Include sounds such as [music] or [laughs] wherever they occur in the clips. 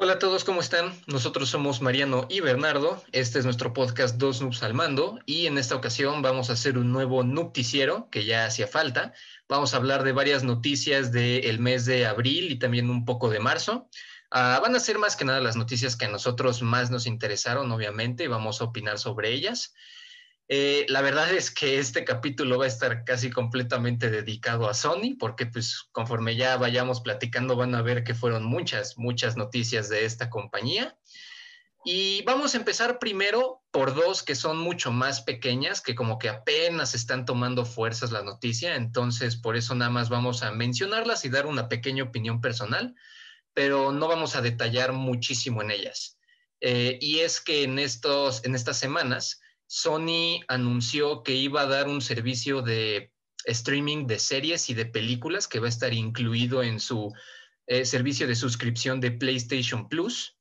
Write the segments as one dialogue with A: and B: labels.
A: Hola a todos, ¿cómo están? Nosotros somos Mariano y Bernardo. Este es nuestro podcast Dos Noobs al Mando y en esta ocasión vamos a hacer un nuevo noticiero que ya hacía falta. Vamos a hablar de varias noticias del mes de abril y también un poco de marzo. Ah, van a ser más que nada las noticias que a nosotros más nos interesaron, obviamente, y vamos a opinar sobre ellas. Eh, la verdad es que este capítulo va a estar casi completamente dedicado a Sony, porque pues conforme ya vayamos platicando van a ver que fueron muchas, muchas noticias de esta compañía. Y vamos a empezar primero por dos que son mucho más pequeñas, que como que apenas están tomando fuerzas la noticia, entonces por eso nada más vamos a mencionarlas y dar una pequeña opinión personal, pero no vamos a detallar muchísimo en ellas. Eh, y es que en, estos, en estas semanas Sony anunció que iba a dar un servicio de streaming de series y de películas que va a estar incluido en su eh, servicio de suscripción de PlayStation Plus.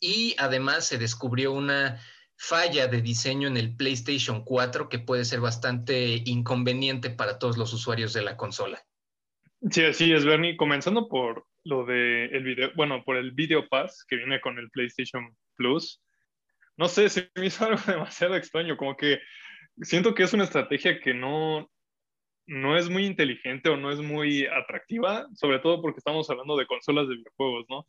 A: Y además se descubrió una falla de diseño en el PlayStation 4 que puede ser bastante inconveniente para todos los usuarios de la consola.
B: Sí, así es, Bernie. Comenzando por lo de el video, bueno, por el Video Pass que viene con el PlayStation Plus no sé, se me hizo algo [laughs] demasiado extraño, como que siento que es una estrategia que no, no es muy inteligente o no es muy atractiva, sobre todo porque estamos hablando de consolas de videojuegos, ¿no?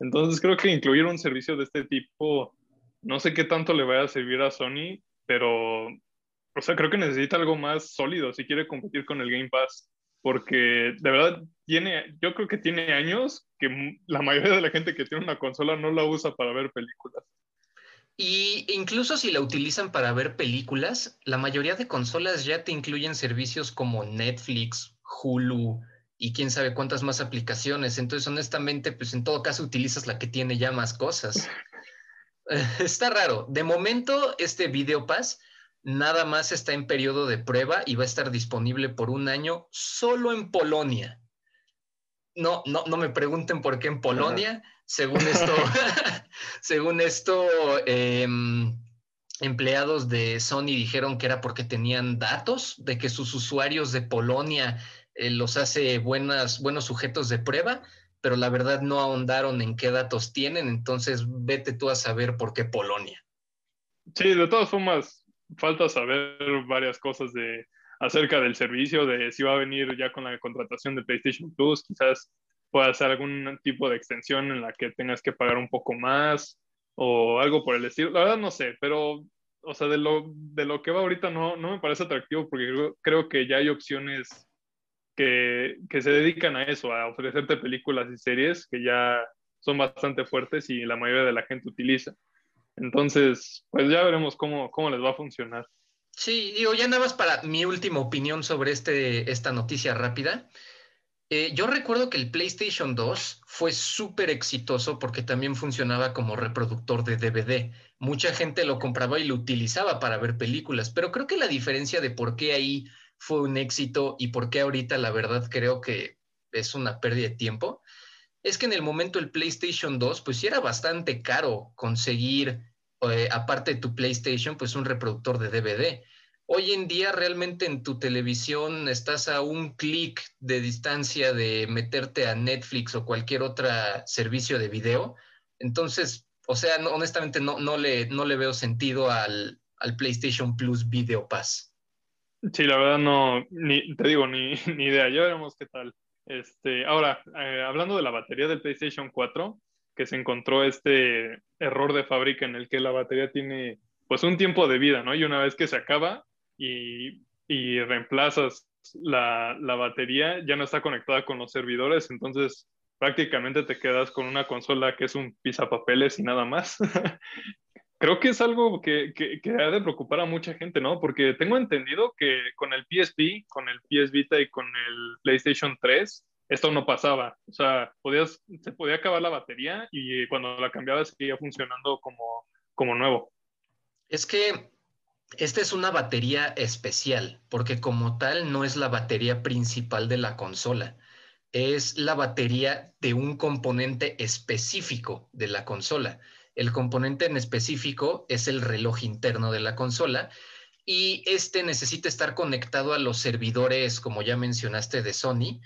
B: Entonces creo que incluir un servicio de este tipo, no sé qué tanto le vaya a servir a Sony, pero, o sea, creo que necesita algo más sólido si quiere competir con el Game Pass, porque de verdad tiene, yo creo que tiene años que la mayoría de la gente que tiene una consola no la usa para ver películas.
A: Y incluso si la utilizan para ver películas, la mayoría de consolas ya te incluyen servicios como Netflix, Hulu y quién sabe cuántas más aplicaciones. Entonces, honestamente, pues en todo caso utilizas la que tiene ya más cosas. [laughs] está raro. De momento, este Video Pass nada más está en periodo de prueba y va a estar disponible por un año solo en Polonia. No, no, no me pregunten por qué en Polonia. Según esto, [laughs] [laughs] según esto, em, empleados de Sony dijeron que era porque tenían datos de que sus usuarios de Polonia eh, los hace buenas, buenos sujetos de prueba, pero la verdad no ahondaron en qué datos tienen, entonces vete tú a saber por qué Polonia.
B: Sí, de todas formas, falta saber varias cosas de acerca del servicio, de si va a venir ya con la contratación de PlayStation Plus, quizás puede hacer algún tipo de extensión en la que tengas que pagar un poco más o algo por el estilo. La verdad no sé, pero, o sea, de lo, de lo que va ahorita no, no me parece atractivo porque creo, que ya hay opciones que, que, se dedican a eso, a ofrecerte películas y series que ya son bastante fuertes y la mayoría de la gente utiliza. Entonces, pues ya veremos cómo, cómo les va a funcionar.
A: Sí, digo, ya nada más para mi última opinión sobre este, esta noticia rápida. Eh, yo recuerdo que el PlayStation 2 fue súper exitoso porque también funcionaba como reproductor de DVD. Mucha gente lo compraba y lo utilizaba para ver películas, pero creo que la diferencia de por qué ahí fue un éxito y por qué ahorita la verdad creo que es una pérdida de tiempo, es que en el momento el PlayStation 2 pues era bastante caro conseguir, eh, aparte de tu PlayStation, pues un reproductor de DVD. Hoy en día realmente en tu televisión estás a un clic de distancia de meterte a Netflix o cualquier otro servicio de video. Entonces, o sea, honestamente no, no, le, no le veo sentido al, PlayStation Plus Video Pass.
B: Sí, la verdad no, ni, te digo, ni, [laughs] ni idea. Ya veremos qué tal. Este, ahora, eh, hablando de la batería del PlayStation 4, que se encontró este error de fábrica en el que la batería tiene pues un tiempo de vida, ¿no? Y una vez que se acaba, y, y reemplazas la, la, batería, ya no está conectada con los servidores, entonces prácticamente te quedas con una consola que es un pisapapeles y nada más. [laughs] Creo que es algo que, que, que, ha de preocupar a mucha gente, ¿no? Porque tengo entendido que con el PSP, con el PS Vita y con el PlayStation 3, esto no pasaba. O sea, podías, se podía acabar la batería y cuando la cambiabas seguía funcionando como, como nuevo.
A: Es que esta es una batería especial, porque como tal no es la batería principal de la consola, es la batería de un componente específico de la consola. El componente en específico es el reloj interno de la consola y este necesita estar conectado a los servidores, como ya mencionaste, de Sony,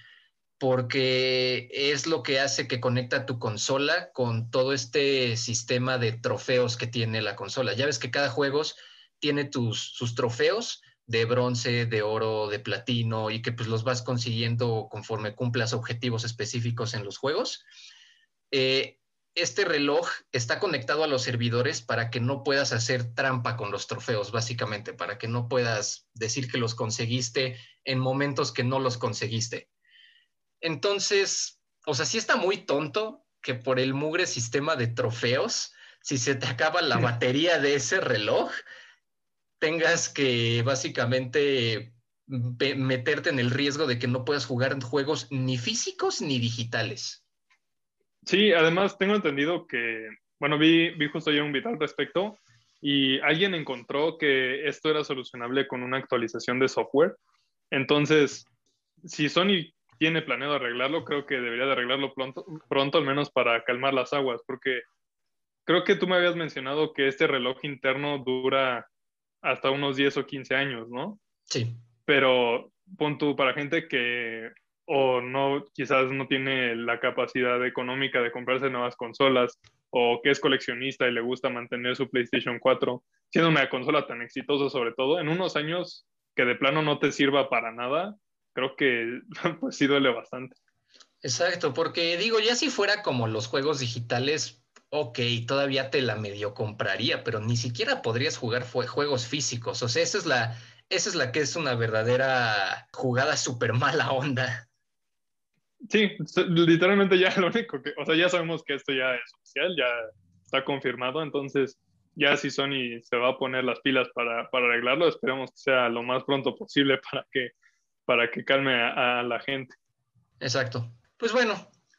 A: porque es lo que hace que conecta tu consola con todo este sistema de trofeos que tiene la consola. Ya ves que cada juego tiene tus, sus trofeos de bronce, de oro, de platino y que pues los vas consiguiendo conforme cumplas objetivos específicos en los juegos. Eh, este reloj está conectado a los servidores para que no puedas hacer trampa con los trofeos, básicamente, para que no puedas decir que los conseguiste en momentos que no los conseguiste. Entonces, o sea, sí está muy tonto que por el mugre sistema de trofeos, si se te acaba la batería de ese reloj, tengas que básicamente meterte en el riesgo de que no puedas jugar juegos ni físicos ni digitales.
B: Sí, además tengo entendido que, bueno, vi, vi justo yo un video al respecto y alguien encontró que esto era solucionable con una actualización de software. Entonces, si Sony tiene planeado arreglarlo, creo que debería de arreglarlo pronto, pronto, al menos para calmar las aguas, porque creo que tú me habías mencionado que este reloj interno dura hasta unos 10 o 15 años, ¿no?
A: Sí.
B: Pero pon tú para gente que o no, quizás no tiene la capacidad económica de comprarse nuevas consolas o que es coleccionista y le gusta mantener su PlayStation 4, siendo una consola tan exitosa sobre todo, en unos años que de plano no te sirva para nada, creo que [laughs] pues sí duele bastante.
A: Exacto, porque digo, ya si fuera como los juegos digitales, ok, todavía te la medio compraría, pero ni siquiera podrías jugar juegos físicos. O sea, esa es la, esa es la que es una verdadera jugada súper mala onda.
B: Sí, literalmente ya [laughs] lo único que, o sea, ya sabemos que esto ya es oficial, ya está confirmado, entonces ya si Sony se va a poner las pilas para, para arreglarlo, esperemos que sea lo más pronto posible [laughs] para que para que calme a, la gente.
A: Exacto. Pues bueno,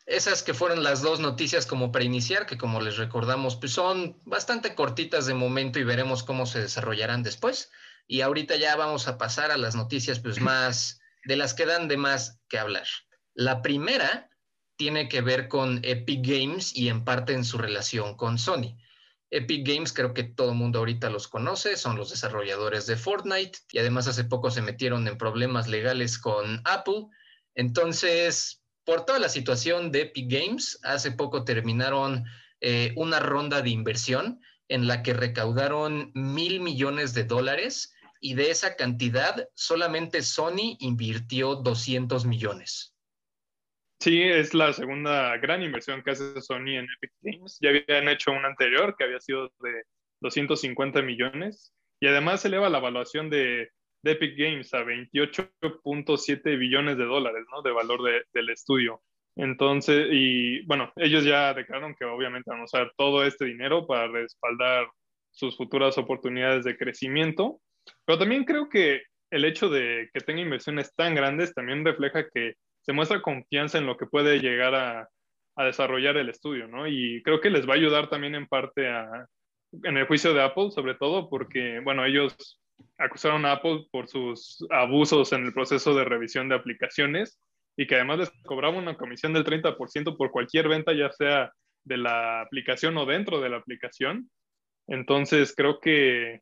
A: esas que fueron las dos noticias como para iniciar, que como les recordamos, pues son bastante cortitas de momento y veremos cómo se desarrollarán después. Y ahorita ya vamos a pasar a las noticias pues más de las que dan de más que hablar. La primera tiene que ver con Epic Games y en parte en su relación con Sony. Epic Games creo que todo el mundo ahorita los conoce, son los desarrolladores de Fortnite y además hace poco se metieron en problemas legales con Apple. Entonces, por toda la situación de Epic Games, hace poco terminaron eh, una ronda de inversión en la que recaudaron mil millones de dólares y de esa cantidad solamente Sony invirtió 200 millones.
B: Sí, es la segunda gran inversión que hace Sony en Epic Games. Ya habían hecho una anterior que había sido de 250 millones y además eleva la evaluación de, Epic Games a 28.7 billones de dólares, ¿no? De valor del estudio. Entonces, y bueno, ellos ya declararon que obviamente van a usar todo este dinero para respaldar sus futuras oportunidades de crecimiento, pero también creo que el hecho de que tenga inversiones tan grandes también refleja que se muestra confianza en lo que puede llegar a, desarrollar el estudio, ¿no? Y creo que les va a ayudar también en parte a, en el juicio de Apple, sobre todo porque, bueno, ellos acusaron a Apple por sus abusos en el proceso de revisión de aplicaciones y que además les cobraba una comisión del 30% por cualquier venta, ya sea de la aplicación o dentro de la aplicación. Entonces, creo que,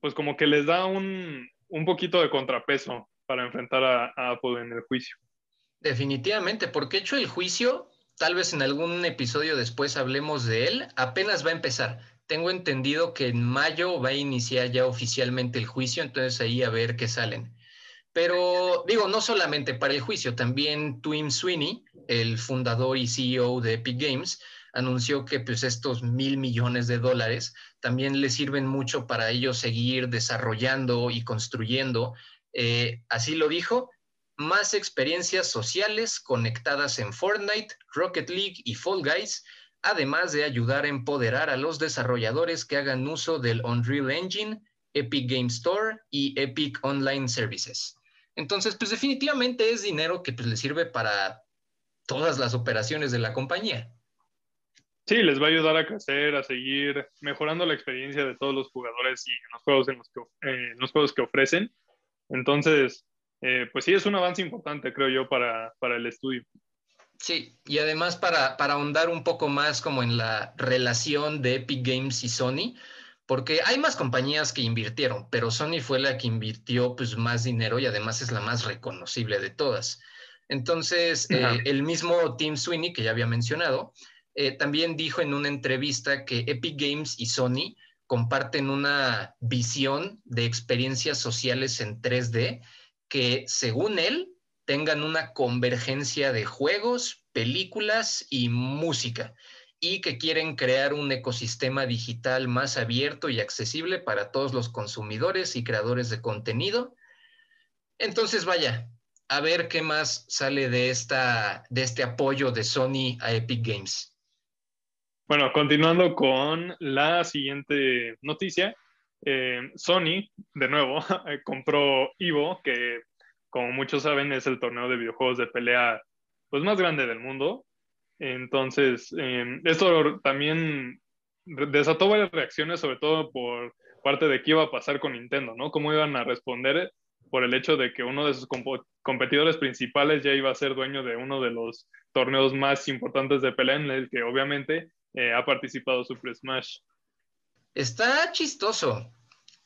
B: pues como que les da un, un poquito de contrapeso para enfrentar a, Apple en el juicio.
A: Definitivamente, porque hecho el juicio, tal vez en algún episodio después hablemos de él, apenas va a empezar. Tengo entendido que en mayo va a iniciar ya oficialmente el juicio, entonces ahí a ver qué salen. Pero digo, no solamente para el juicio, también Twin Sweeney, el fundador y CEO de Epic Games, anunció que pues estos mil millones de dólares también le sirven mucho para ellos seguir desarrollando y construyendo eh, así lo dijo, más experiencias sociales conectadas en Fortnite, Rocket League y Fall Guys, además de ayudar a empoderar a los desarrolladores que hagan uso del Unreal Engine, Epic Game Store y Epic Online Services. Entonces, pues definitivamente es dinero que pues, le sirve para todas las operaciones de la compañía.
B: Sí, les va a ayudar a crecer, a seguir mejorando la experiencia de todos los jugadores y los juegos, en los que, eh, los juegos que ofrecen. Entonces, eh, pues sí, es un avance importante, creo yo, para, el estudio.
A: Sí, y además para, para ahondar un poco más como en la relación de Epic Games y Sony, porque hay más compañías que invirtieron, pero Sony fue la que invirtió pues más dinero y además es la más reconocible de todas. Entonces, eh, el mismo Tim Sweeney, que ya había mencionado, eh, también dijo en una entrevista que Epic Games y Sony comparten una visión de experiencias sociales en 3D que, según él, tengan una convergencia de juegos, películas y música y que quieren crear un ecosistema digital más abierto y accesible para todos los consumidores y creadores de contenido. Entonces, vaya, a ver qué más sale de, esta, de este apoyo de Sony a Epic Games.
B: Bueno, continuando con la siguiente noticia, eh, Sony, de nuevo, [laughs] compró Evo, que como muchos saben es el torneo de videojuegos de pelea pues, más grande del mundo. Entonces, eh, esto también desató varias reacciones, sobre todo por parte de qué iba a pasar con Nintendo, ¿no? Cómo iban a responder por el hecho de que uno de sus competidores principales ya iba a ser dueño de uno de los torneos más importantes de pelea en el que obviamente eh, ha participado Super Smash.
A: Está chistoso,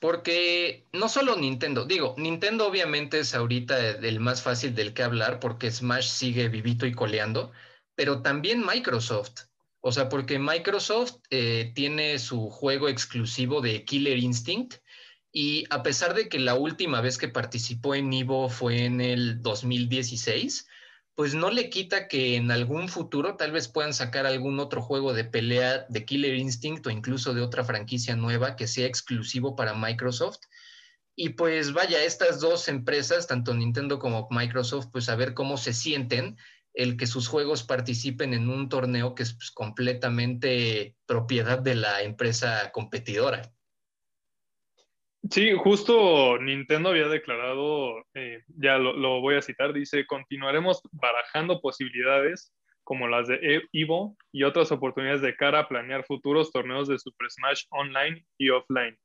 A: porque no solo Nintendo, digo, Nintendo obviamente es ahorita el más fácil del que hablar porque Smash sigue vivito y coleando, pero también Microsoft. O sea, porque Microsoft eh, tiene su juego exclusivo de Killer Instinct, y a pesar de que la última vez que participó en Evo fue en el 2016, pues no le quita que en algún futuro tal vez puedan sacar algún otro juego de pelea de Killer Instinct o incluso de otra franquicia nueva que sea exclusivo para Microsoft. Y pues vaya, estas dos empresas, tanto Nintendo como Microsoft, pues a ver cómo se sienten el que sus juegos participen en un torneo que es pues, completamente propiedad de la empresa competidora.
B: Sí, justo Nintendo había declarado, eh, ya lo, voy a citar, dice, continuaremos barajando posibilidades como las de e-, Evo y otras oportunidades de cara a planear futuros torneos de Super Smash online y offline.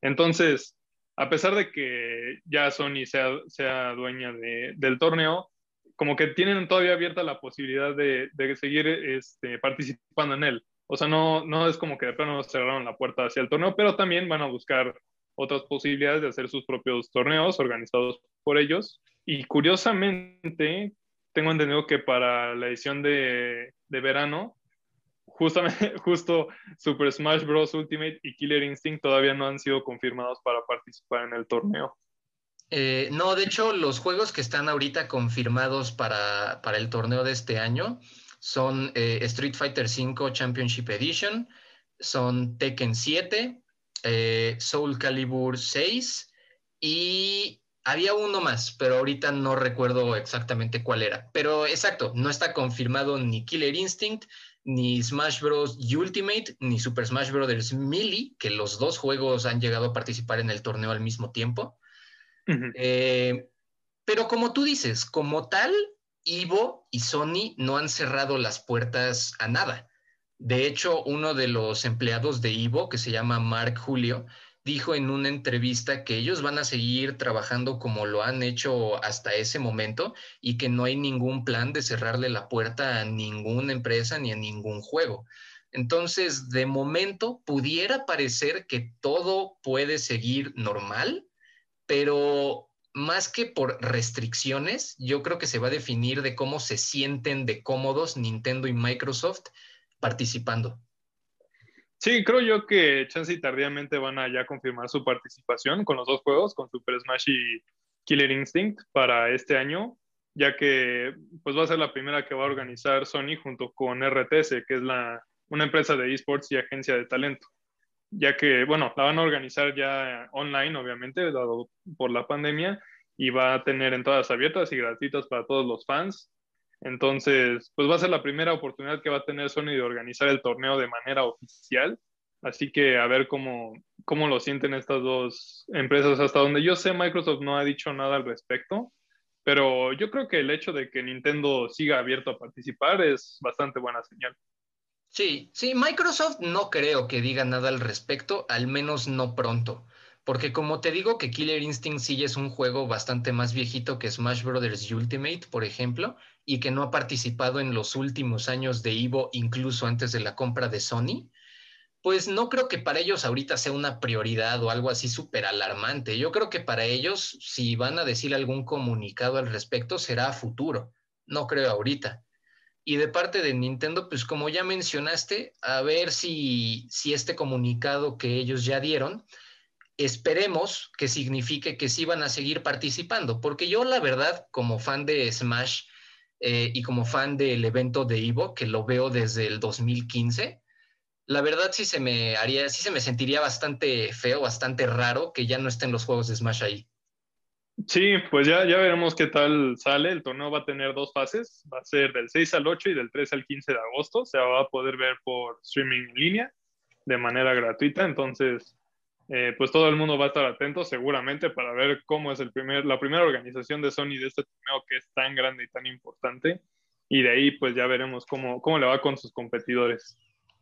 B: Entonces, a pesar de que ya Sony sea, sea dueña del torneo, como que tienen todavía abierta la posibilidad de, seguir este, participando en él. O sea, no, no es como que de plano cerraron la puerta hacia el torneo, pero también van a buscar otras posibilidades de hacer sus propios torneos organizados por ellos. Y curiosamente, tengo entendido que para la edición de, de verano, justamente, [laughs] justo Super Smash Bros. Ultimate y Killer Instinct todavía no han sido confirmados para participar en el torneo.
A: Eh, no, de hecho, los juegos que están ahorita confirmados para, para el torneo de este año son eh, Street Fighter V Championship Edition, son Tekken 7, eh, Soul Calibur 6 y había uno más, pero ahorita no recuerdo exactamente cuál era. Pero exacto, no está confirmado ni Killer Instinct, ni Smash Bros. Ultimate, ni Super Smash Bros. Melee, que los dos juegos han llegado a participar en el torneo al mismo tiempo. Eh, pero como tú dices, como tal, Ivo y Sony no han cerrado las puertas a nada. De hecho, uno de los empleados de Ivo, que se llama Mark Julio, dijo en una entrevista que ellos van a seguir trabajando como lo han hecho hasta ese momento y que no hay ningún plan de cerrarle la puerta a ninguna empresa ni a ningún juego. Entonces, de momento, pudiera parecer que todo puede seguir normal, pero más que por restricciones, yo creo que se va a definir de cómo se sienten de cómodos Nintendo y Microsoft participando.
B: Sí, creo yo que chance y tardíamente van a ya confirmar su participación con los dos juegos, con Super Smash y Killer Instinct para este año, ya que pues va a ser la primera que va a organizar Sony junto con RTS, que es la, una empresa de esports y agencia de talento, ya que, bueno, la van a organizar ya online, obviamente, dado por la pandemia, y va a tener entradas abiertas y gratuitas para todos los fans entonces, pues va a ser la primera oportunidad que va a tener Sony de organizar el torneo de manera oficial. Así que a ver cómo, cómo lo sienten estas dos empresas. Hasta donde yo sé, Microsoft no ha dicho nada al respecto, pero yo creo que el hecho de que Nintendo siga abierto a participar es bastante buena señal.
A: Sí, sí, Microsoft no creo que diga nada al respecto, al menos no pronto. Porque como te digo que Killer Instinct sí es un juego bastante más viejito que Smash Bros. Ultimate, por ejemplo, y que no ha participado en los últimos años de Evo, incluso antes de la compra de Sony, pues no creo que para ellos ahorita sea una prioridad o algo así súper alarmante. Yo creo que para ellos, si van a decir algún comunicado al respecto, será futuro. No creo ahorita. Y de parte de Nintendo, pues como ya mencionaste, a ver si, si este comunicado que ellos ya dieron, esperemos que signifique que sí van a seguir participando, porque yo la verdad, como fan de Smash eh, y como fan del evento de Evo, que lo veo desde el 2015, la verdad sí se me haría, sí se me sentiría bastante feo, bastante raro que ya no estén los juegos de Smash ahí.
B: Sí, pues ya, ya veremos qué tal sale. El torneo va a tener dos fases. Va a ser del 6 al 8 y del 3 al 15 de agosto. Se va a poder ver por streaming en línea de manera gratuita. Entonces, eh, pues todo el mundo va a estar atento seguramente para ver cómo es el primer, la primera organización de Sony de este torneo que es tan grande y tan importante. Y de ahí pues ya veremos cómo, cómo le va con sus competidores.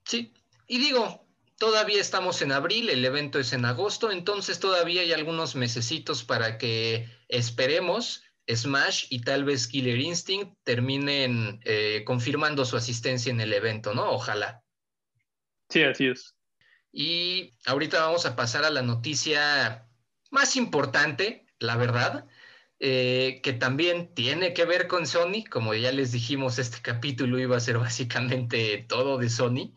A: Sí, y digo, todavía estamos en abril, el evento es en agosto, entonces todavía hay algunos mesecitos para que esperemos Smash y tal vez Killer Instinct terminen eh, confirmando su asistencia en el evento, ¿no? Ojalá.
B: Sí, así es.
A: Y ahorita vamos a pasar a la noticia más importante, la verdad, eh, que también tiene que ver con Sony. Como ya les dijimos, este capítulo iba a ser [laughs] básicamente todo de Sony.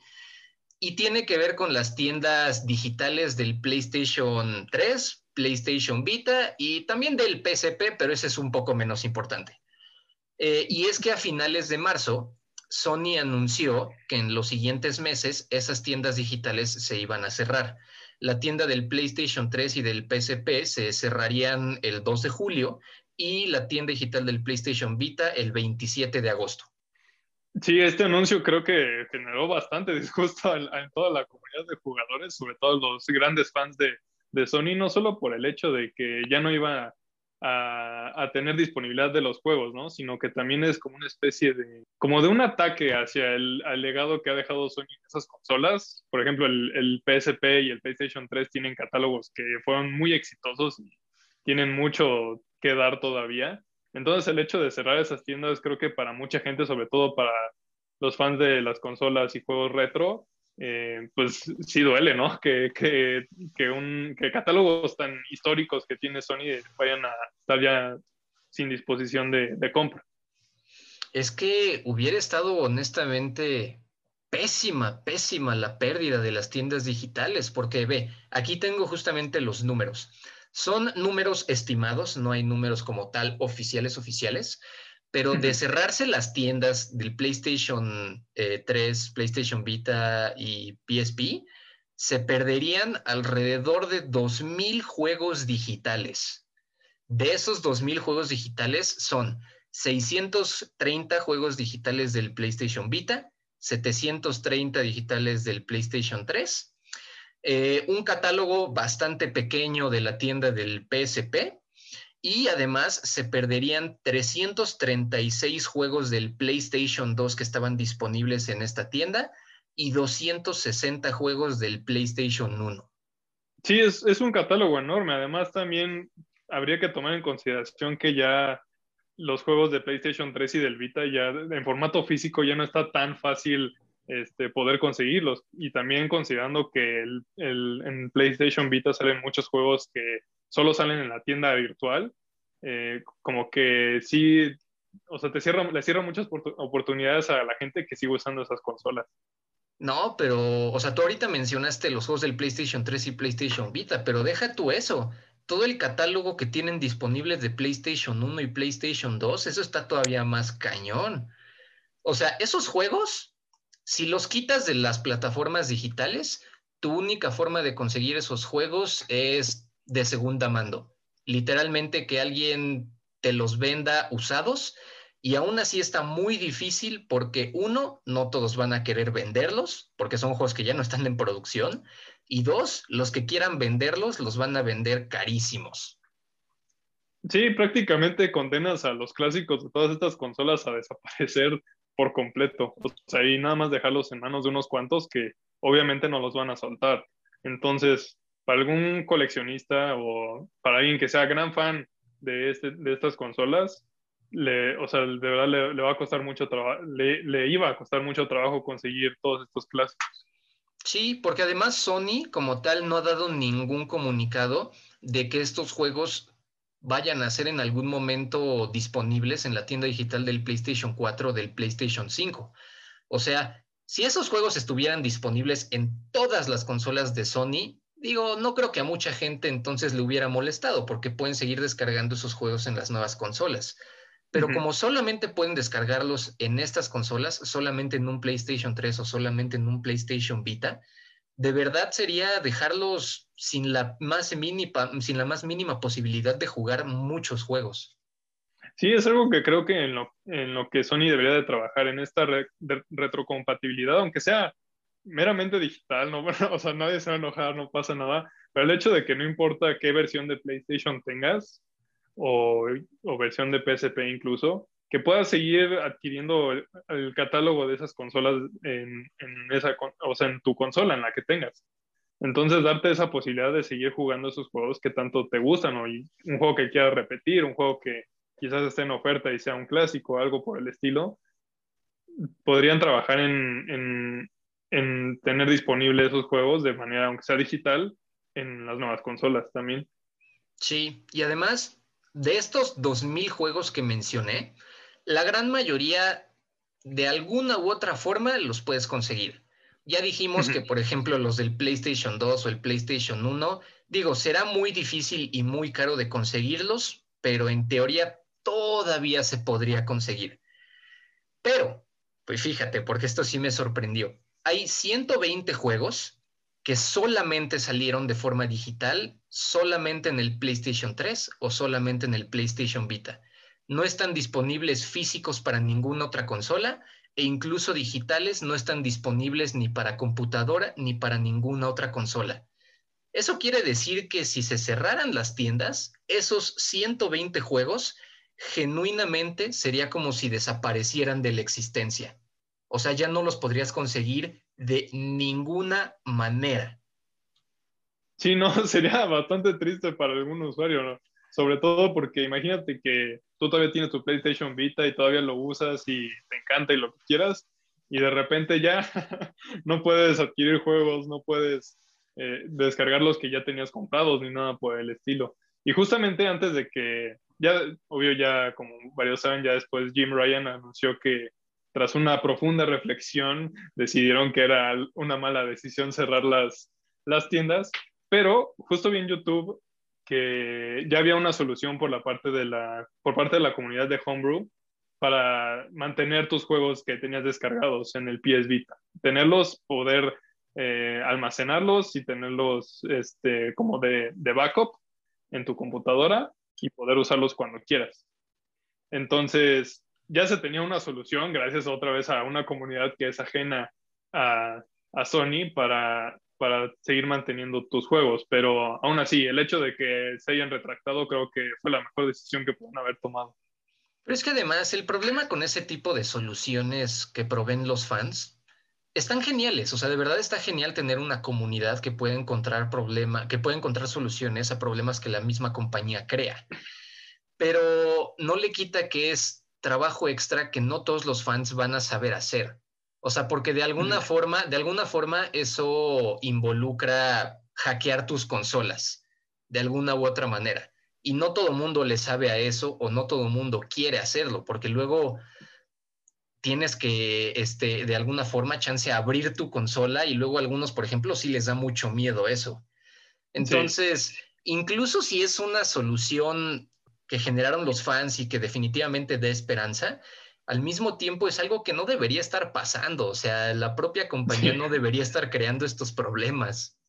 A: Y tiene que ver con las tiendas digitales del PlayStation 3, PlayStation Vita y también del PSP, pero ese es un poco menos importante. Eh, y es que a finales de marzo, Sony anunció que en los siguientes meses esas tiendas digitales se iban a cerrar. La tienda del PlayStation 3 y del PSP se cerrarían el 2 de julio y la tienda digital del PlayStation Vita el 27 de agosto.
B: Sí, este anuncio creo que generó bastante [laughs] disgusto en, toda la comunidad de jugadores, sobre todo los grandes fans de, Sony, no solo por el hecho de que ya no iba a, tener disponibilidad de los juegos, ¿no? Sino que también es como una especie de, como de un ataque hacia el legado que ha dejado Sony en esas consolas. Por ejemplo, el, el, PSP y el PlayStation 3 tienen catálogos que fueron muy exitosos y tienen mucho que dar todavía. Entonces, el hecho de cerrar esas tiendas, creo que para mucha gente, sobre todo para los fans de las consolas y juegos retro, eh, pues sí duele, ¿no? Que, que, que, un, que catálogos tan históricos que tiene Sony vayan a estar ya sin disposición de, de compra.
A: Es que hubiera estado honestamente pésima, pésima la pérdida de las tiendas digitales, porque ve, aquí tengo justamente los números. Son números estimados, no hay números como tal oficiales oficiales, pero de cerrarse las tiendas del PlayStation 3, eh, PlayStation Vita y PSP, se perderían alrededor de 2.000 juegos digitales. De esos 2.000 juegos digitales son 630 juegos digitales del PlayStation Vita, 730 digitales del PlayStation 3, eh, un catálogo bastante pequeño de la tienda del PSP y además se perderían 336 juegos del PlayStation 2 que estaban disponibles en esta tienda y 260 juegos del PlayStation 1.
B: Sí, es, es un catálogo enorme. Además, también habría que tomar en consideración que ya los juegos de PlayStation 3 y del Vita ya en formato físico ya no está tan fácil este, poder conseguirlos. Y también considerando que el, el, en PlayStation Vita salen muchos juegos que solo salen en la tienda virtual, eh, como que sí, o sea, te cierra, le cierra muchas oportunidades a la gente que sigue usando esas consolas.
A: No, pero, o sea, tú ahorita mencionaste los juegos del PlayStation 3 y PlayStation Vita, pero deja tú eso. Todo el catálogo que tienen disponibles de PlayStation 1 y PlayStation 2, eso está todavía más cañón. O sea, esos juegos, si los quitas de las plataformas digitales, tu única forma de conseguir esos juegos es de segunda mando. Literalmente que alguien te los venda usados y aún así está muy difícil porque uno, no todos van a querer venderlos porque son juegos que ya no están en producción y dos, los que quieran venderlos los van a vender carísimos.
B: Sí, prácticamente condenas a los clásicos de todas estas consolas a desaparecer por completo. O sea, y nada más dejarlos en manos de unos cuantos que obviamente no los van a soltar. Entonces, para algún coleccionista o para alguien que sea gran fan de, este, de estas consolas, le, o sea, de verdad le, va a costar mucho trabajo, le, iba a costar mucho trabajo conseguir todos estos clásicos.
A: Sí, porque además Sony como tal no ha dado ningún comunicado de que estos juegos vayan a ser en algún momento disponibles en la tienda digital del PlayStation 4 o del PlayStation 5. O sea, si esos juegos estuvieran disponibles en todas las consolas de Sony, digo, no creo que a mucha gente entonces le hubiera molestado porque pueden seguir descargando esos juegos en las nuevas consolas. Pero como solamente pueden descargarlos en estas consolas, solamente en un PlayStation 3 o solamente en un PlayStation Vita, de verdad sería dejarlos sin la más mínima, sin la más mínima posibilidad de jugar muchos juegos.
B: Sí, es algo que creo que en lo, en lo que Sony debería de trabajar, en esta retrocompatibilidad, aunque sea meramente digital, ¿no? [laughs] o sea, nadie se va a enojar, no pasa nada, pero el hecho de que no importa qué versión de PlayStation tengas, o, o versión de PSP incluso, que puedas seguir adquiriendo el, catálogo de esas consolas en, en, esa, o sea, en tu consola, en la que tengas. Entonces, darte esa posibilidad de seguir jugando esos juegos que tanto te gustan, o un juego que quieras repetir, un juego que quizás esté en oferta y sea un clásico o algo por el estilo, podrían trabajar en, en, en tener disponibles esos juegos de manera, aunque sea digital, en las nuevas consolas también.
A: Sí, y además de estos 2.000 juegos que mencioné, la gran mayoría de alguna u otra forma los puedes conseguir. Ya dijimos que, por ejemplo, los del PlayStation 2 o el PlayStation 1, digo, será muy difícil y muy caro de conseguirlos, pero en teoría todavía se podría conseguir. Pero, pues fíjate, porque esto sí me sorprendió. Hay 120 juegos que solamente salieron de forma digital, solamente en el PlayStation 3 o solamente en el PlayStation Vita no están disponibles físicos para ninguna otra consola e incluso digitales no están disponibles ni para computadora ni para ninguna otra consola. Eso quiere decir que si se cerraran las tiendas, esos 120 juegos genuinamente sería como si desaparecieran de la existencia. O sea, ya no los podrías conseguir de ninguna manera.
B: Sí, no, [laughs] sería bastante triste para algún usuario, ¿no? Sobre todo porque imagínate que tú todavía tienes tu PlayStation Vita y todavía lo usas y te encanta y lo que quieras, y de repente ya [laughs] no puedes adquirir juegos, no puedes eh, descargar los que ya tenías comprados ni nada por el estilo. Y justamente antes de que, ya, obvio, ya como varios saben, ya después Jim Ryan anunció que tras una profunda reflexión decidieron que era una mala decisión cerrar las, las tiendas, pero justo vi en YouTube que ya había una solución por, la parte de la, por parte de la comunidad de Homebrew para mantener tus juegos que tenías descargados en el PS Vita. Tenerlos, poder eh, almacenarlos y tenerlos este, como de, de backup en tu computadora y poder usarlos cuando quieras. Entonces, ya se tenía una solución gracias otra vez a una comunidad que es ajena a, a Sony para para seguir manteniendo tus juegos, pero aún así, el hecho de que se hayan retractado creo que fue la mejor decisión que pueden haber tomado.
A: Pero es que además el problema con ese tipo de soluciones que proveen los fans están geniales, o sea, de verdad está genial tener una comunidad que puede encontrar problema, que puede encontrar soluciones a problemas que la misma compañía crea. Pero no le quita que es trabajo extra que no todos los fans van a saber hacer. O sea, porque de alguna forma, de alguna forma eso involucra hackear tus consolas, de alguna u otra manera. Y no todo mundo le sabe a eso o no todo mundo quiere hacerlo, porque luego tienes que, este, de alguna forma, chance abrir tu consola y luego a algunos, por ejemplo, sí les da mucho miedo eso. Entonces, incluso si es una solución que generaron los fans y que definitivamente da esperanza, al mismo tiempo es algo que no debería estar pasando, o sea, la propia compañía no debería estar creando estos problemas.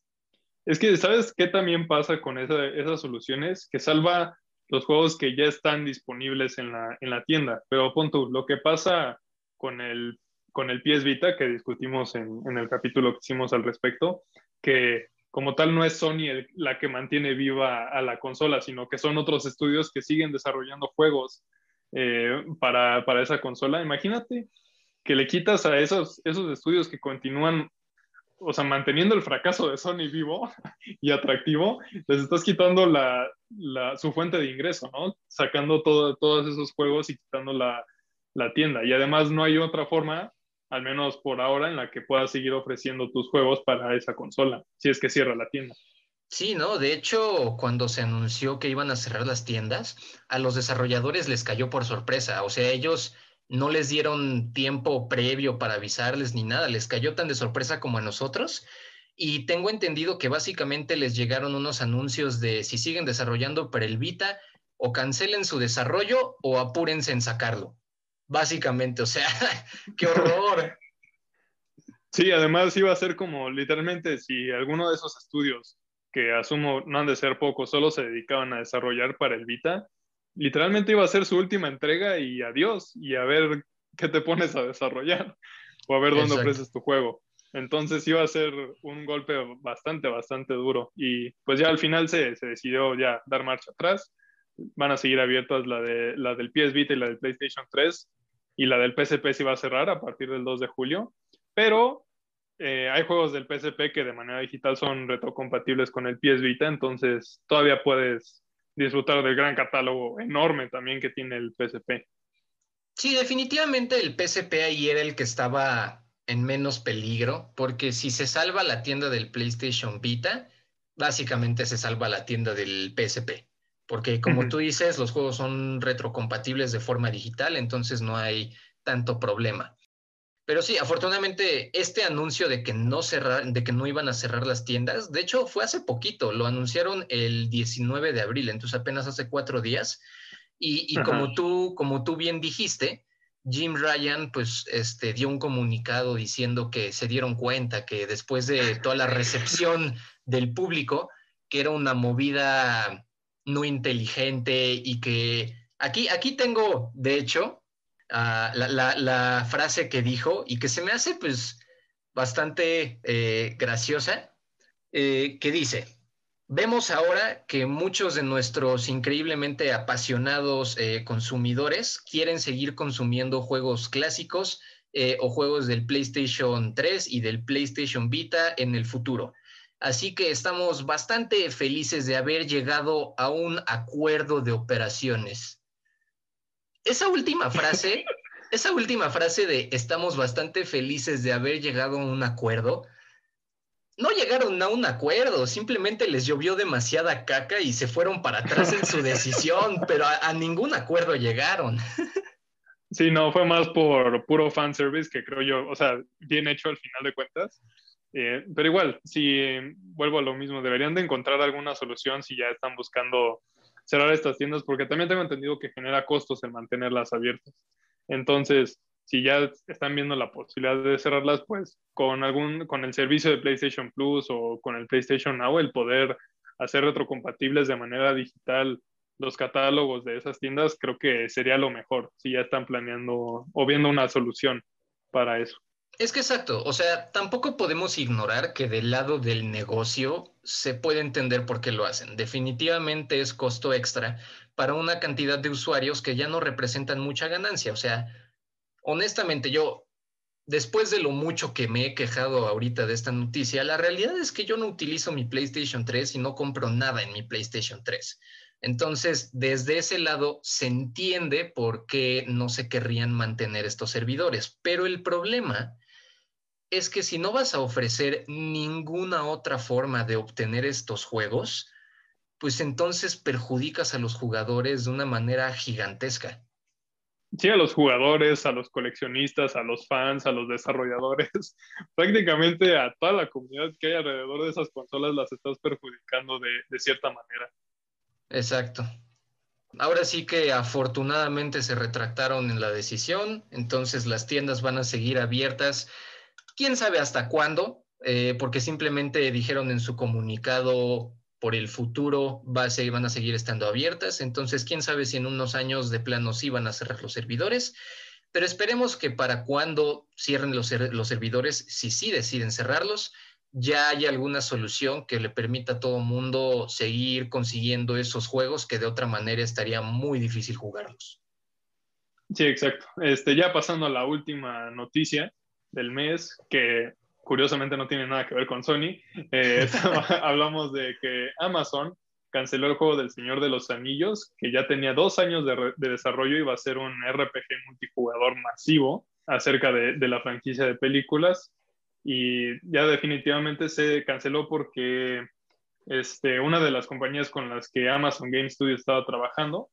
B: Es que, ¿sabes qué también pasa con esas soluciones? Que salva los juegos que ya están disponibles en la, en la tienda. Pero pon tú, lo que pasa con el, con el PS Vita, que discutimos en, en el capítulo que hicimos al respecto, que como tal no es Sony la que mantiene viva a la consola, sino que son otros estudios que siguen desarrollando juegos eh, para, para, esa consola. Imagínate que le quitas a esos, esos estudios que continúan, o sea, manteniendo el fracaso de Sony vivo [laughs] y atractivo, les estás quitando la, la, su fuente de ingreso, ¿no? Sacando todo, todos esos juegos y quitando la, la tienda. Y además no hay otra forma, al menos por ahora, en la que puedas seguir ofreciendo tus juegos para esa consola, si es que cierra la tienda.
A: Sí, ¿no? De hecho, cuando se anunció que iban a cerrar las tiendas, a los desarrolladores les cayó por sorpresa. O sea, ellos no les dieron tiempo previo para avisarles ni nada, les cayó tan de sorpresa como a nosotros. Y tengo entendido que básicamente les llegaron unos anuncios de si siguen desarrollando para el Vita, o cancelen su desarrollo o apúrense en sacarlo. Básicamente, o sea, [laughs] qué horror. [laughs]
B: Sí, además iba a ser como literalmente si alguno de esos estudios, que asumo no han de ser pocos, solo se dedicaban a desarrollar para el Vita, literalmente iba a ser su última entrega y adiós, y a ver qué te pones a desarrollar o a ver dónde ofreces tu juego. Entonces iba a ser un golpe bastante, bastante duro. Y pues ya al final se, se decidió ya dar marcha atrás. Van a seguir abiertas la, de, la del PS Vita y la del PlayStation 3. Y la del PSP se va a cerrar a partir del 2 de julio. Pero eh, hay juegos del PSP que de manera digital son retrocompatibles con el PS Vita. Entonces todavía puedes disfrutar del gran catálogo enorme también que tiene el PSP.
A: Sí, definitivamente el PSP ahí era el que estaba en menos peligro, porque si se salva la tienda del PlayStation Vita, básicamente se salva la tienda del PSP, porque como tú dices, los juegos son retrocompatibles de forma digital, entonces no hay tanto problema. Pero sí, afortunadamente este anuncio de que no cerrar, de que no iban a cerrar las tiendas, de hecho fue hace poquito, lo anunciaron el 19 de abril, entonces apenas hace cuatro días. Y, como tú, como tú bien dijiste, Jim Ryan pues este, dio un comunicado diciendo que se dieron cuenta que después de toda la recepción del público, que era una movida no inteligente y que aquí, aquí tengo, de hecho, Ah, la, frase que dijo y que se me hace pues bastante eh, graciosa, eh, que dice, vemos ahora que muchos de nuestros increíblemente apasionados eh, consumidores quieren seguir consumiendo juegos clásicos o juegos del PlayStation 3 y del PlayStation Vita en el futuro. Así que estamos bastante felices de haber llegado a un acuerdo de operaciones esa última frase, [laughs] esa última frase de estamos bastante felices de haber llegado a un acuerdo, no llegaron a un acuerdo, simplemente les llovió demasiada caca y se fueron para atrás en su decisión, [laughs] pero a, ningún acuerdo llegaron.
B: Sí, no, fue más por puro fanservice que creo yo, o sea, bien hecho al final de cuentas. Eh, pero igual, si vuelvo a lo mismo, deberían de encontrar alguna solución si ya están buscando cerrar estas tiendas porque también tengo entendido que genera costos el mantenerlas abiertas. Entonces, si ya están viendo la posibilidad de cerrarlas, pues con algún con el servicio de PlayStation Plus o con el PlayStation Now el poder hacer retrocompatibles de manera digital los catálogos de esas tiendas, creo que sería lo mejor si ya están planeando o viendo una solución para eso.
A: Es que exacto, o sea, tampoco podemos ignorar que del lado del negocio se puede entender por qué lo hacen. Definitivamente es costo extra para una cantidad de usuarios que ya no representan mucha ganancia. O sea, honestamente yo, después de lo mucho que me he quejado ahorita de esta noticia, la realidad es que yo no utilizo mi PlayStation 3 y no compro nada en mi PlayStation 3. Entonces, desde ese lado se entiende por qué no se querrían mantener estos servidores. Pero el problema es que si no vas a ofrecer ninguna otra forma de obtener estos juegos, pues entonces perjudicas a los jugadores de una manera gigantesca.
B: Sí, a los jugadores, a los coleccionistas, a los fans, a los desarrolladores, [laughs] prácticamente a toda la comunidad que hay alrededor de esas consolas las estás perjudicando de, de cierta manera.
A: Exacto. Ahora sí que afortunadamente se retractaron en la decisión, entonces las tiendas van a seguir abiertas quién sabe hasta cuándo, eh, porque simplemente dijeron en su comunicado por el futuro va a van a seguir estando abiertas, entonces quién sabe si en unos años de plano sí van a cerrar los servidores, pero esperemos que para cuando cierren los, servidores, si sí deciden cerrarlos, ya haya alguna solución que le permita a todo mundo seguir consiguiendo esos juegos que de otra manera estaría muy difícil jugarlos.
B: Sí, exacto. Este, ya pasando a la última noticia, del mes, que curiosamente no tiene nada que ver con Sony. Eh, [laughs] hablamos de que Amazon canceló el juego del Señor de los Anillos, que ya tenía dos años de, desarrollo y va a ser un RPG multijugador masivo acerca de, de, la franquicia de películas. Y ya definitivamente se canceló porque este, una de las compañías con las que Amazon Game Studio estaba trabajando,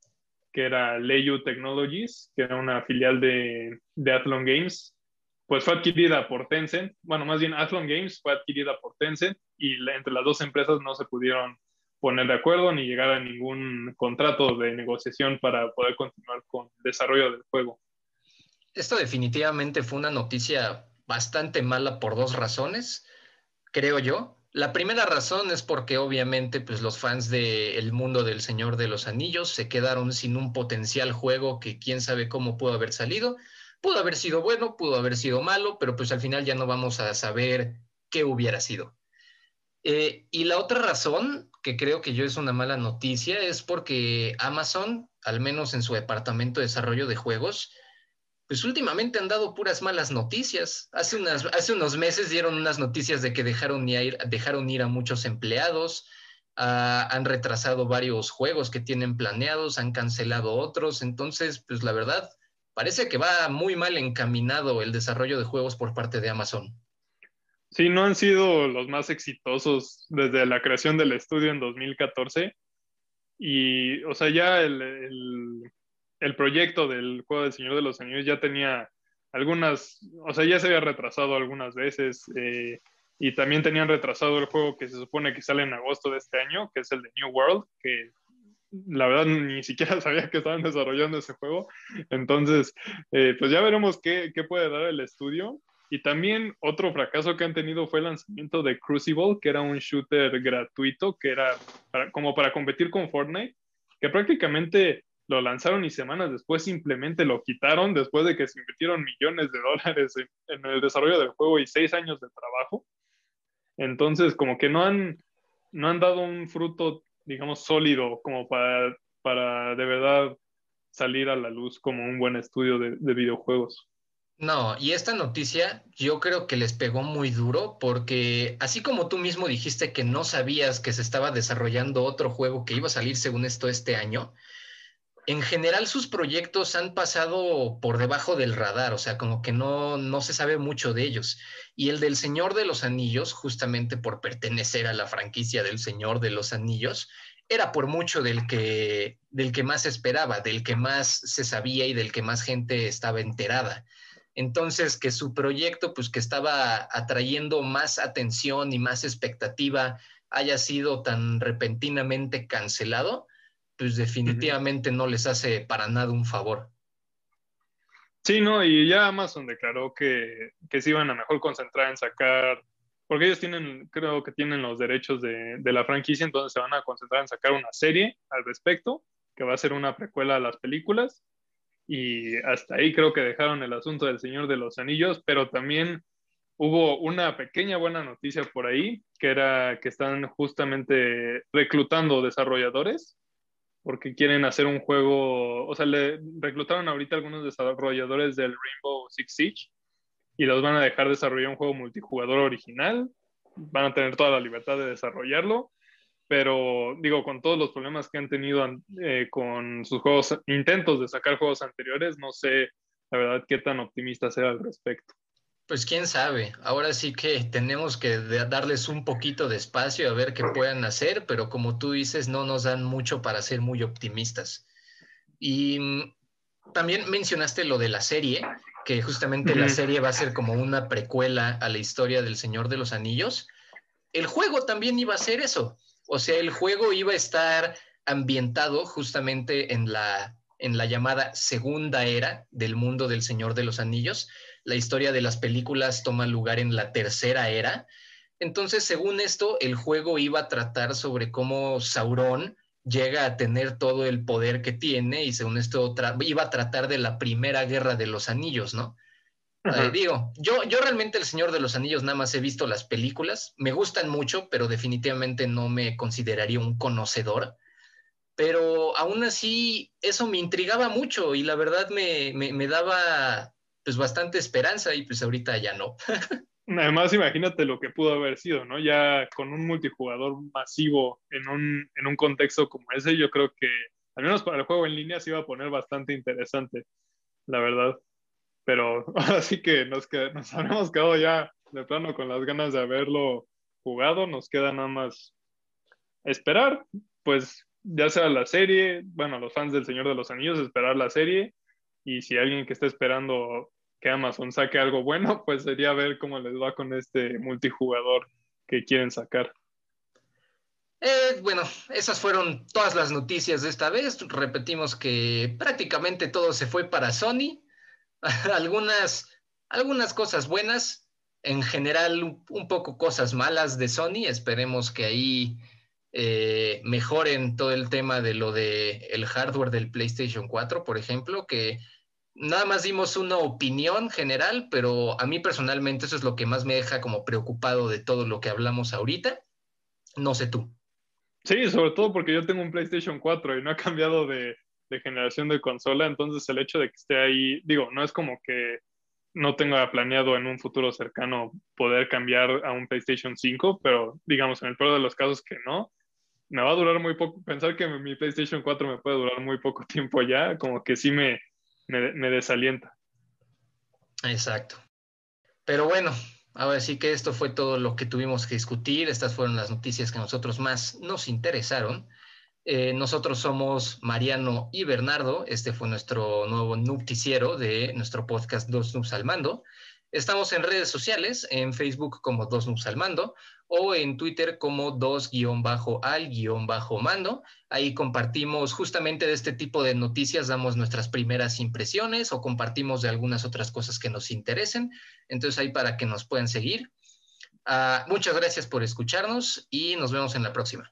B: que era Leiyu Technologies, que era una filial de, de Athlon Games, pues fue adquirida por Tencent. Bueno, más bien Athlon Games fue adquirida por Tencent y entre las dos empresas no se pudieron poner de acuerdo ni llegar a ningún contrato de negociación para poder continuar con el desarrollo del juego.
A: Esto definitivamente fue una noticia bastante mala por dos razones, creo yo. La primera razón es porque obviamente pues, los fans del mundo del Señor de los Anillos se quedaron sin un potencial juego que quién sabe cómo pudo haber salido. Pudo haber sido bueno, pudo haber sido malo, pero pues al final ya no vamos a saber qué hubiera sido. Eh, y la otra razón, que creo que yo es una mala noticia, es porque Amazon, al menos en su departamento de desarrollo de juegos, pues últimamente han dado puras malas noticias. Hace, unas, hace unos meses dieron unas noticias de que dejaron ir, dejaron ir a muchos empleados, ah, han retrasado varios juegos que tienen planeados, han cancelado otros. Entonces, pues la verdad, parece que va muy mal encaminado el desarrollo de juegos por parte de Amazon.
B: Sí, no han sido los más exitosos desde la creación del estudio en 2014. Y, o sea, ya el el proyecto del juego del Señor de los Anillos ya tenía algunas, o sea, ya se había retrasado algunas veces eh, y también tenían retrasado el juego que se supone que sale en agosto de este año, que es el de New World, que la verdad ni siquiera [laughs] sabía que estaban desarrollando ese juego. Entonces, eh, pues ya veremos qué, qué, puede dar el estudio. Y también otro fracaso que han tenido fue el lanzamiento de Crucible, que era un shooter gratuito, que era como para competir con Fortnite, que prácticamente lo lanzaron y semanas después simplemente lo quitaron después de que se invirtieron millones de dólares en, el desarrollo del juego y seis años de trabajo. Entonces, como que no han, no han dado un fruto, digamos, sólido como para, para de verdad salir a la luz como un buen estudio de, de videojuegos.
A: No, y esta noticia yo creo que les pegó muy duro porque así como tú mismo dijiste que no sabías que se estaba desarrollando otro juego que iba a salir según esto este año, en general sus proyectos han pasado por debajo del radar, o sea, como que no, no se sabe mucho de ellos. Y el del Señor de los Anillos, justamente por pertenecer a la franquicia del Señor de los Anillos, era por mucho del que, del que más esperaba, del que más se sabía y del que más gente estaba enterada. Entonces, que su proyecto, pues que estaba atrayendo más atención y más expectativa, haya sido tan repentinamente cancelado, pues definitivamente no les hace para nada un favor.
B: Sí, no, y ya Amazon declaró que, que se iban a mejor concentrar en sacar, porque ellos tienen, creo que tienen los derechos de, de la franquicia, entonces se van a concentrar en sacar una serie al respecto, que va a ser una precuela a las películas, y hasta ahí creo que dejaron el asunto del Señor de los Anillos, pero también hubo una pequeña buena noticia por ahí, que era que están justamente reclutando desarrolladores porque quieren hacer un juego, o sea, le reclutaron ahorita algunos desarrolladores del Rainbow Six Siege y los van a dejar desarrollar un juego multijugador original, van a tener toda la libertad de desarrollarlo, pero digo, con todos los problemas que han tenido eh, con sus juegos, intentos de sacar juegos anteriores, no sé la verdad qué tan optimista sea al respecto.
A: Pues quién sabe, ahora sí que tenemos que darles un poquito de espacio a ver qué puedan hacer, pero como tú dices, no nos dan mucho para ser muy optimistas. Y mm, también mencionaste lo de la serie, que justamente la serie va a ser como una precuela a la historia del Señor de los Anillos. El juego también iba a ser eso, o sea, el juego iba a estar ambientado justamente en la, en la llamada segunda era del mundo del Señor de los Anillos la historia de las películas toma lugar en la tercera era. Entonces, según esto, el juego iba a tratar sobre cómo Sauron llega a tener todo el poder que tiene y según esto iba a tratar de la primera guerra de los anillos, ¿no? Eh, digo, yo, yo realmente el Señor de los Anillos nada más he visto las películas, me gustan mucho, pero definitivamente no me consideraría un conocedor. Pero aún así, eso me intrigaba mucho y la verdad me, me daba pues bastante esperanza y pues ahorita ya no. [laughs]
B: Además, imagínate lo que pudo haber sido, ¿no? Ya con un multijugador masivo en un, en un contexto como ese, yo creo que, al menos para el juego en línea, se iba a poner bastante interesante, la verdad. Pero [laughs] así que nos, que nos habremos quedado ya de plano con las ganas de haberlo jugado. Nos queda nada más esperar, pues ya sea la serie, bueno, los fans del Señor de los Anillos, esperar la serie. Y si alguien que está esperando que Amazon saque algo bueno, pues sería ver cómo les va con este multijugador que quieren sacar.
A: Eh, bueno, esas fueron todas las noticias de esta vez. Repetimos que prácticamente todo se fue para Sony. [laughs] algunas, algunas cosas buenas, en general un poco cosas malas de Sony. Esperemos que ahí eh, mejoren todo el tema de lo de el hardware del PlayStation 4, por ejemplo, que nada más dimos una opinión general, pero a mí personalmente eso es lo que más me deja como preocupado de todo lo que hablamos ahorita. No sé tú.
B: Sí, sobre todo porque yo tengo un PlayStation 4 y no ha cambiado de, generación de consola, entonces el hecho de que esté ahí, digo, no es como que no tenga planeado en un futuro cercano poder cambiar a un PlayStation 5, pero digamos, en el peor de los casos que no, me va a durar muy poco, pensar que mi PlayStation 4 me puede durar muy poco [laughs] tiempo ya, como que sí me, me, desalienta.
A: Exacto. Pero bueno, Ahora sí que esto fue todo lo que tuvimos que discutir. Estas fueron las noticias que a nosotros más nos interesaron. Eh, nosotros somos Mariano y Bernardo. Este fue nuestro nuevo noticiero de nuestro podcast Dos Noobs al Mando. Estamos en redes sociales, en Facebook como Dos Noobs al Mando o en Twitter como dos-al-mando. Ahí compartimos justamente de este tipo de noticias, damos nuestras primeras impresiones o compartimos de algunas otras cosas que nos interesen. Entonces ahí para que nos puedan seguir. Ah, muchas gracias por escucharnos y nos vemos en la próxima.